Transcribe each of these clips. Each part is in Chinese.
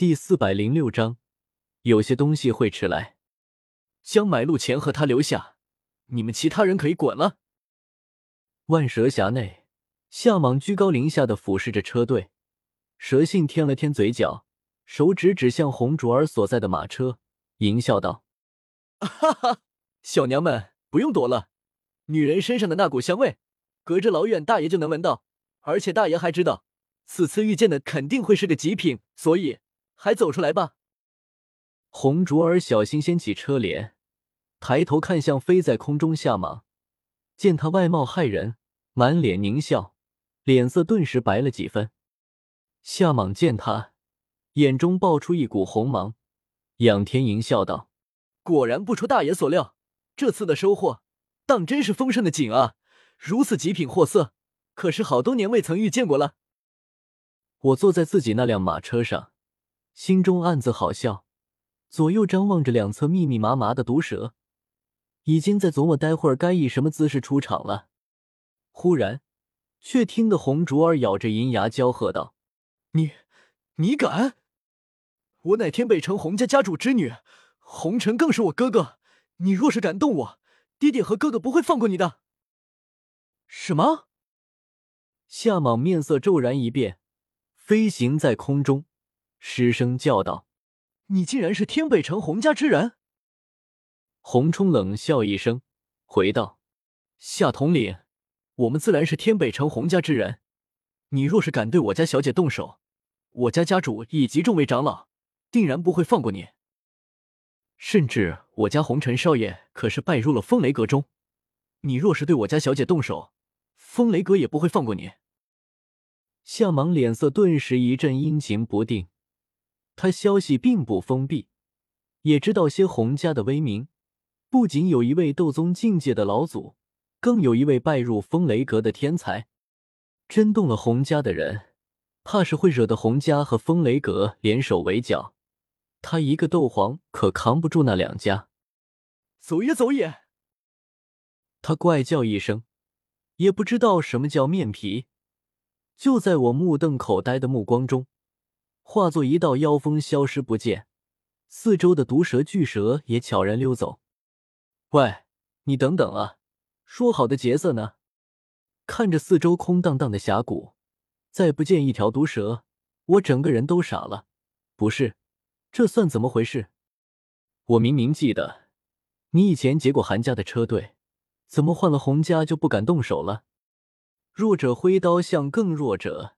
第四百零六章，有些东西会迟来。将买路钱和他留下，你们其他人可以滚了。万蛇峡内，夏莽居高临下的俯视着车队，蛇信舔了舔嘴角，手指指向红竹儿所在的马车，淫笑道：“哈哈，小娘们不用躲了，女人身上的那股香味，隔着老远大爷就能闻到，而且大爷还知道，此次遇见的肯定会是个极品，所以。”还走出来吧！红竹儿小心掀起车帘，抬头看向飞在空中夏蟒，见他外貌骇人，满脸狞笑，脸色顿时白了几分。夏蟒见他，眼中爆出一股红芒，仰天淫笑道：“果然不出大爷所料，这次的收获当真是丰盛的紧啊！如此极品货色，可是好多年未曾遇见过了。”我坐在自己那辆马车上。心中暗自好笑，左右张望着两侧密密麻麻的毒蛇，已经在琢磨待会儿该以什么姿势出场了。忽然，却听得红竹儿咬着银牙娇喝道：“你，你敢！我乃天北城洪家家主之女，红尘更是我哥哥。你若是敢动我，爹爹和哥哥不会放过你的。”什么？夏蟒面色骤然一变，飞行在空中。失声叫道：“你竟然是天北城洪家之人！”洪冲冷笑一声，回道：“夏统领，我们自然是天北城洪家之人。你若是敢对我家小姐动手，我家家主以及众位长老定然不会放过你。甚至我家红尘少爷可是拜入了风雷阁中，你若是对我家小姐动手，风雷阁也不会放过你。”夏芒脸色顿时一阵阴晴不定。他消息并不封闭，也知道些洪家的威名。不仅有一位斗宗境界的老祖，更有一位拜入风雷阁的天才。真动了洪家的人，怕是会惹得洪家和风雷阁联手围剿。他一个斗皇可扛不住那两家。走也，走也！他怪叫一声，也不知道什么叫面皮。就在我目瞪口呆的目光中。化作一道妖风消失不见，四周的毒蛇巨蛇也悄然溜走。喂，你等等啊！说好的劫色呢？看着四周空荡荡的峡谷，再不见一条毒蛇，我整个人都傻了。不是，这算怎么回事？我明明记得你以前劫过韩家的车队，怎么换了洪家就不敢动手了？弱者挥刀向更弱者。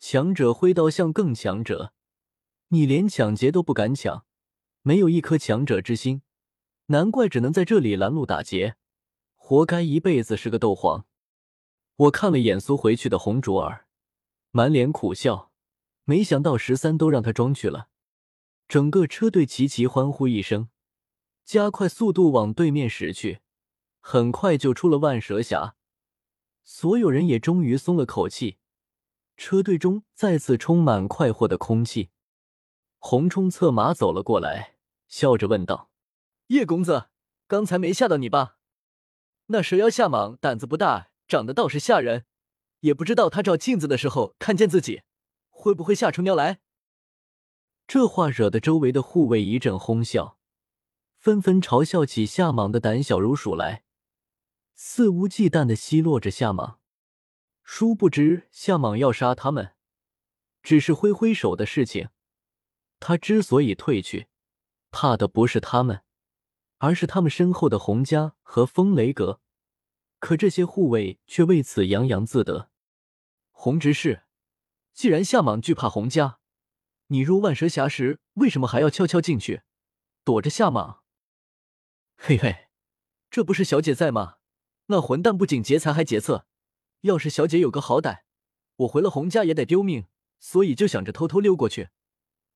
强者挥刀向更强者，你连抢劫都不敢抢，没有一颗强者之心，难怪只能在这里拦路打劫，活该一辈子是个斗皇。我看了眼苏回去的红竹儿，满脸苦笑，没想到十三都让他装去了。整个车队齐齐欢呼一声，加快速度往对面驶去，很快就出了万蛇峡，所有人也终于松了口气。车队中再次充满快活的空气。洪冲策马走了过来，笑着问道：“叶公子，刚才没吓到你吧？那蛇妖夏蟒胆子不大，长得倒是吓人。也不知道他照镜子的时候看见自己，会不会吓出尿来？”这话惹得周围的护卫一阵哄笑，纷纷嘲笑起夏蟒的胆小如鼠来，肆无忌惮的奚落着夏蟒。殊不知，夏蟒要杀他们，只是挥挥手的事情。他之所以退去，怕的不是他们，而是他们身后的洪家和风雷阁。可这些护卫却为此洋洋自得。洪执事，既然夏蟒惧怕洪家，你入万蛇峡时为什么还要悄悄进去，躲着夏蟒？嘿嘿，这不是小姐在吗？那混蛋不仅劫财，还劫色。要是小姐有个好歹，我回了洪家也得丢命，所以就想着偷偷溜过去。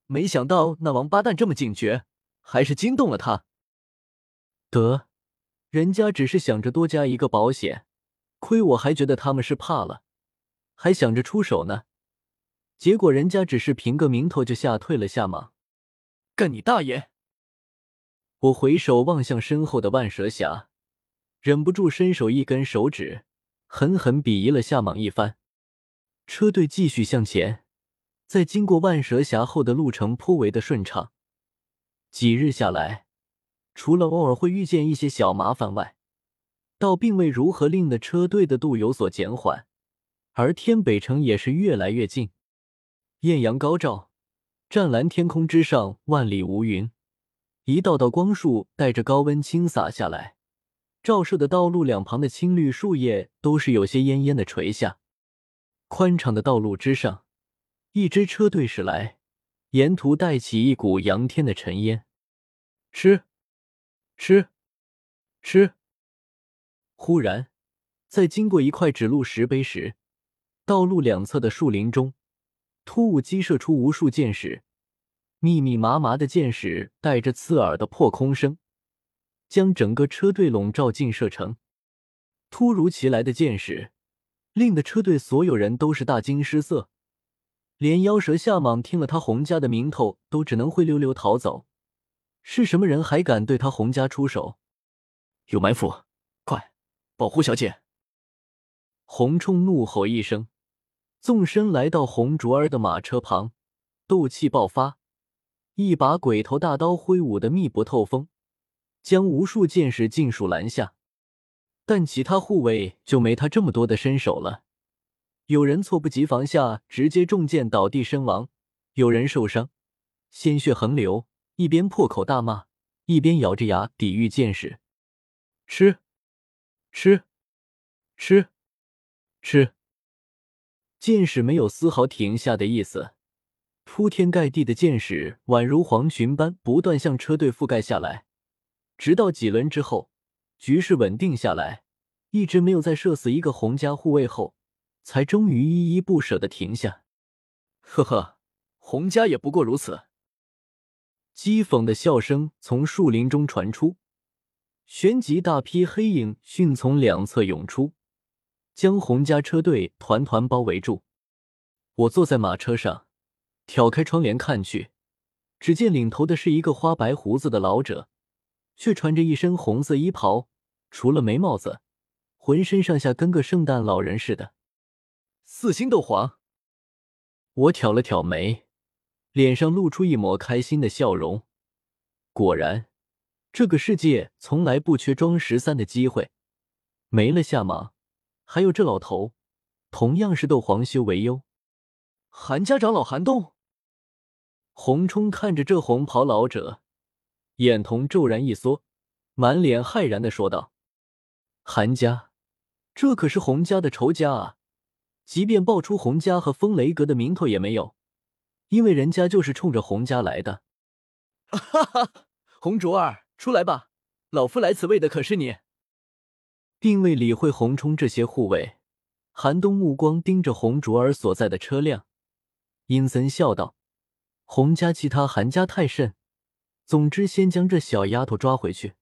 没想到那王八蛋这么警觉，还是惊动了他。得，人家只是想着多加一个保险，亏我还觉得他们是怕了，还想着出手呢。结果人家只是凭个名头就吓退了下马。干你大爷！我回首望向身后的万蛇峡，忍不住伸手一根手指。狠狠鄙夷了夏蟒一番，车队继续向前，在经过万蛇峡后的路程颇为的顺畅。几日下来，除了偶尔会遇见一些小麻烦外，倒并未如何令的车队的度有所减缓。而天北城也是越来越近，艳阳高照，湛蓝天空之上万里无云，一道道光束带着高温倾洒下来，照射的道路两旁的青绿树叶都是有些奄奄的垂下。宽敞的道路之上，一支车队驶来，沿途带起一股扬天的尘烟。吃，吃，吃！忽然，在经过一块指路石碑时，道路两侧的树林中，突兀激射出无数箭矢，密密麻麻的箭矢带着刺耳的破空声，将整个车队笼罩进射程。突如其来的箭矢，令得车队所有人都是大惊失色，连妖蛇夏蟒听了他洪家的名头，都只能灰溜溜逃走。是什么人还敢对他洪家出手？有埋伏，快保护小姐！洪冲怒吼一声。纵身来到洪竹儿的马车旁，斗气爆发，一把鬼头大刀挥舞的密不透风，将无数剑士尽数拦下。但其他护卫就没他这么多的身手了，有人猝不及防下直接中箭倒地身亡，有人受伤，鲜血横流，一边破口大骂，一边咬着牙抵御剑士。吃，吃，吃，吃。剑士没有丝毫停下的意思，铺天盖地的剑矢宛如黄群般不断向车队覆盖下来，直到几轮之后，局势稳定下来，一直没有再射死一个洪家护卫后，才终于依依不舍的停下。呵呵，洪家也不过如此。讥讽的笑声从树林中传出，旋即大批黑影迅从两侧涌出。将洪家车队团团包围住。我坐在马车上，挑开窗帘看去，只见领头的是一个花白胡子的老者，却穿着一身红色衣袍，除了没帽子，浑身上下跟个圣诞老人似的。四星斗皇。我挑了挑眉，脸上露出一抹开心的笑容。果然，这个世界从来不缺装十三的机会。没了下马。还有这老头，同样是斗皇修为优。韩家长老韩东，洪冲看着这红袍老者，眼瞳骤然一缩，满脸骇然的说道：“韩家，这可是洪家的仇家啊！即便爆出洪家和风雷阁的名头也没有，因为人家就是冲着洪家来的。”哈哈，洪卓儿，出来吧，老夫来此为的可是你。并未理会洪冲这些护卫，韩冬目光盯着洪卓儿所在的车辆，阴森笑道：“洪家其他韩家太甚，总之先将这小丫头抓回去。”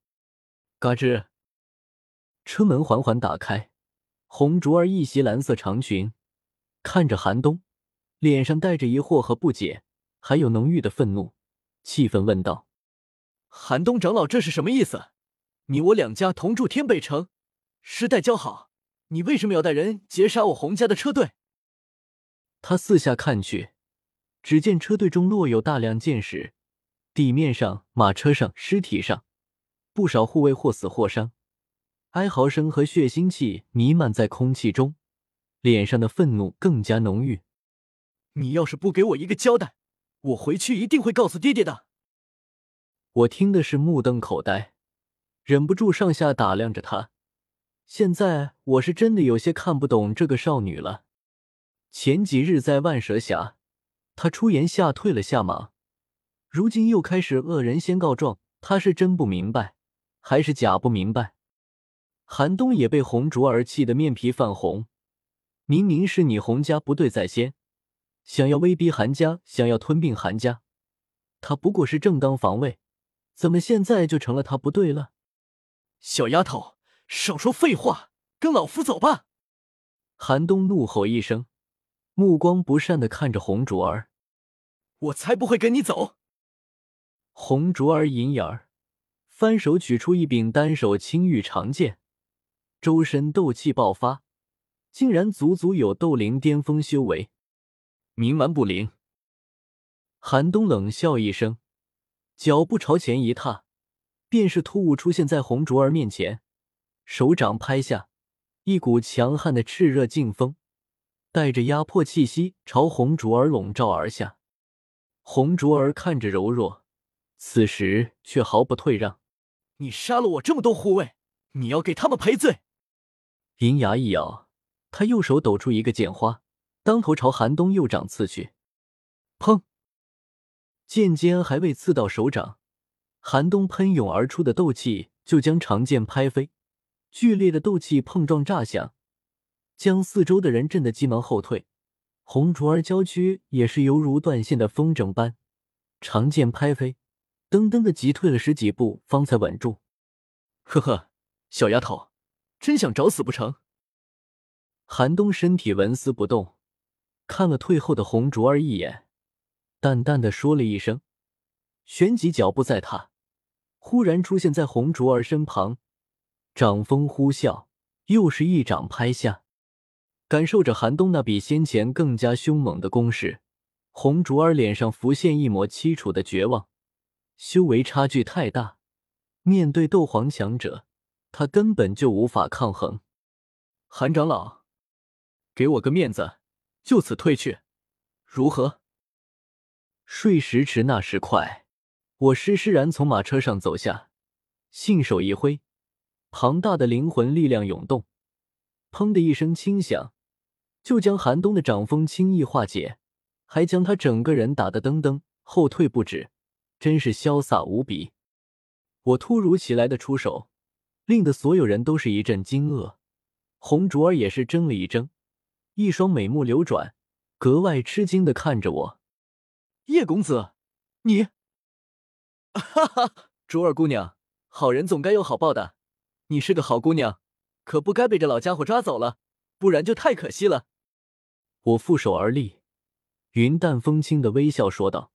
嘎吱，车门缓缓打开，红竹儿一袭蓝色长裙，看着韩东，脸上带着疑惑和不解，还有浓郁的愤怒，气愤问道：“韩东长老，这是什么意思？你我两家同住天北城。”世代交好，你为什么要带人劫杀我洪家的车队？他四下看去，只见车队中落有大量箭矢，地面上、马车上、尸体上，不少护卫或死或伤，哀嚎声和血腥气弥漫在空气中，脸上的愤怒更加浓郁。你要是不给我一个交代，我回去一定会告诉爹爹的。我听的是目瞪口呆，忍不住上下打量着他。现在我是真的有些看不懂这个少女了。前几日在万蛇峡，她出言吓退了下马，如今又开始恶人先告状，他是真不明白，还是假不明白？韩东也被红卓儿气得面皮泛红。明明是你洪家不对在先，想要威逼韩家，想要吞并韩家，他不过是正当防卫，怎么现在就成了他不对了？小丫头！少说废话，跟老夫走吧！韩东怒吼一声，目光不善的看着红卓儿。我才不会跟你走！红竹儿银眼儿，翻手取出一柄单手青玉长剑，周身斗气爆发，竟然足足有斗灵巅峰修为。冥顽不灵，寒冬冷笑一声，脚步朝前一踏，便是突兀出现在红烛儿面前，手掌拍下，一股强悍的炽热劲风，带着压迫气息朝红烛儿笼罩而下。红烛儿看着柔弱，此时却毫不退让。你杀了我这么多护卫，你要给他们赔罪！银牙一咬，他右手抖出一个剑花，当头朝寒冬右掌刺去。砰！剑尖还未刺到手掌，寒冬喷涌而出的斗气就将长剑拍飞，剧烈的斗气碰撞炸响，将四周的人震得急忙后退。红烛儿娇躯也是犹如断线的风筝般，长剑拍飞，噔噔的急退了十几步，方才稳住。呵呵，小丫头，真想找死不成？寒冬身体纹丝不动，看了退后的红烛儿一眼，淡淡的说了一声，旋即脚步再踏，忽然出现在红烛儿身旁，掌风呼啸，又是一掌拍下。感受着寒冬那比先前更加凶猛的攻势，红烛儿脸上浮现一抹凄楚的绝望。修为差距太大，面对斗皇强者，他根本就无法抗衡。韩长老，给我个面子，就此退去，如何？睡时迟，那时快，我施施然从马车上走下，信手一挥，庞大的灵魂力量涌动，砰的一声轻响。就将寒冬的掌风轻易化解，还将他整个人打得噔噔后退不止，真是潇洒无比。我突如其来的出手，令得所有人都是一阵惊愕。红竹儿也是怔了一怔，一双美目流转，格外吃惊的看着我。叶公子，你，哈哈，竹儿姑娘，好人总该有好报的。你是个好姑娘，可不该被这老家伙抓走了，不然就太可惜了。我负手而立，云淡风轻的微笑说道。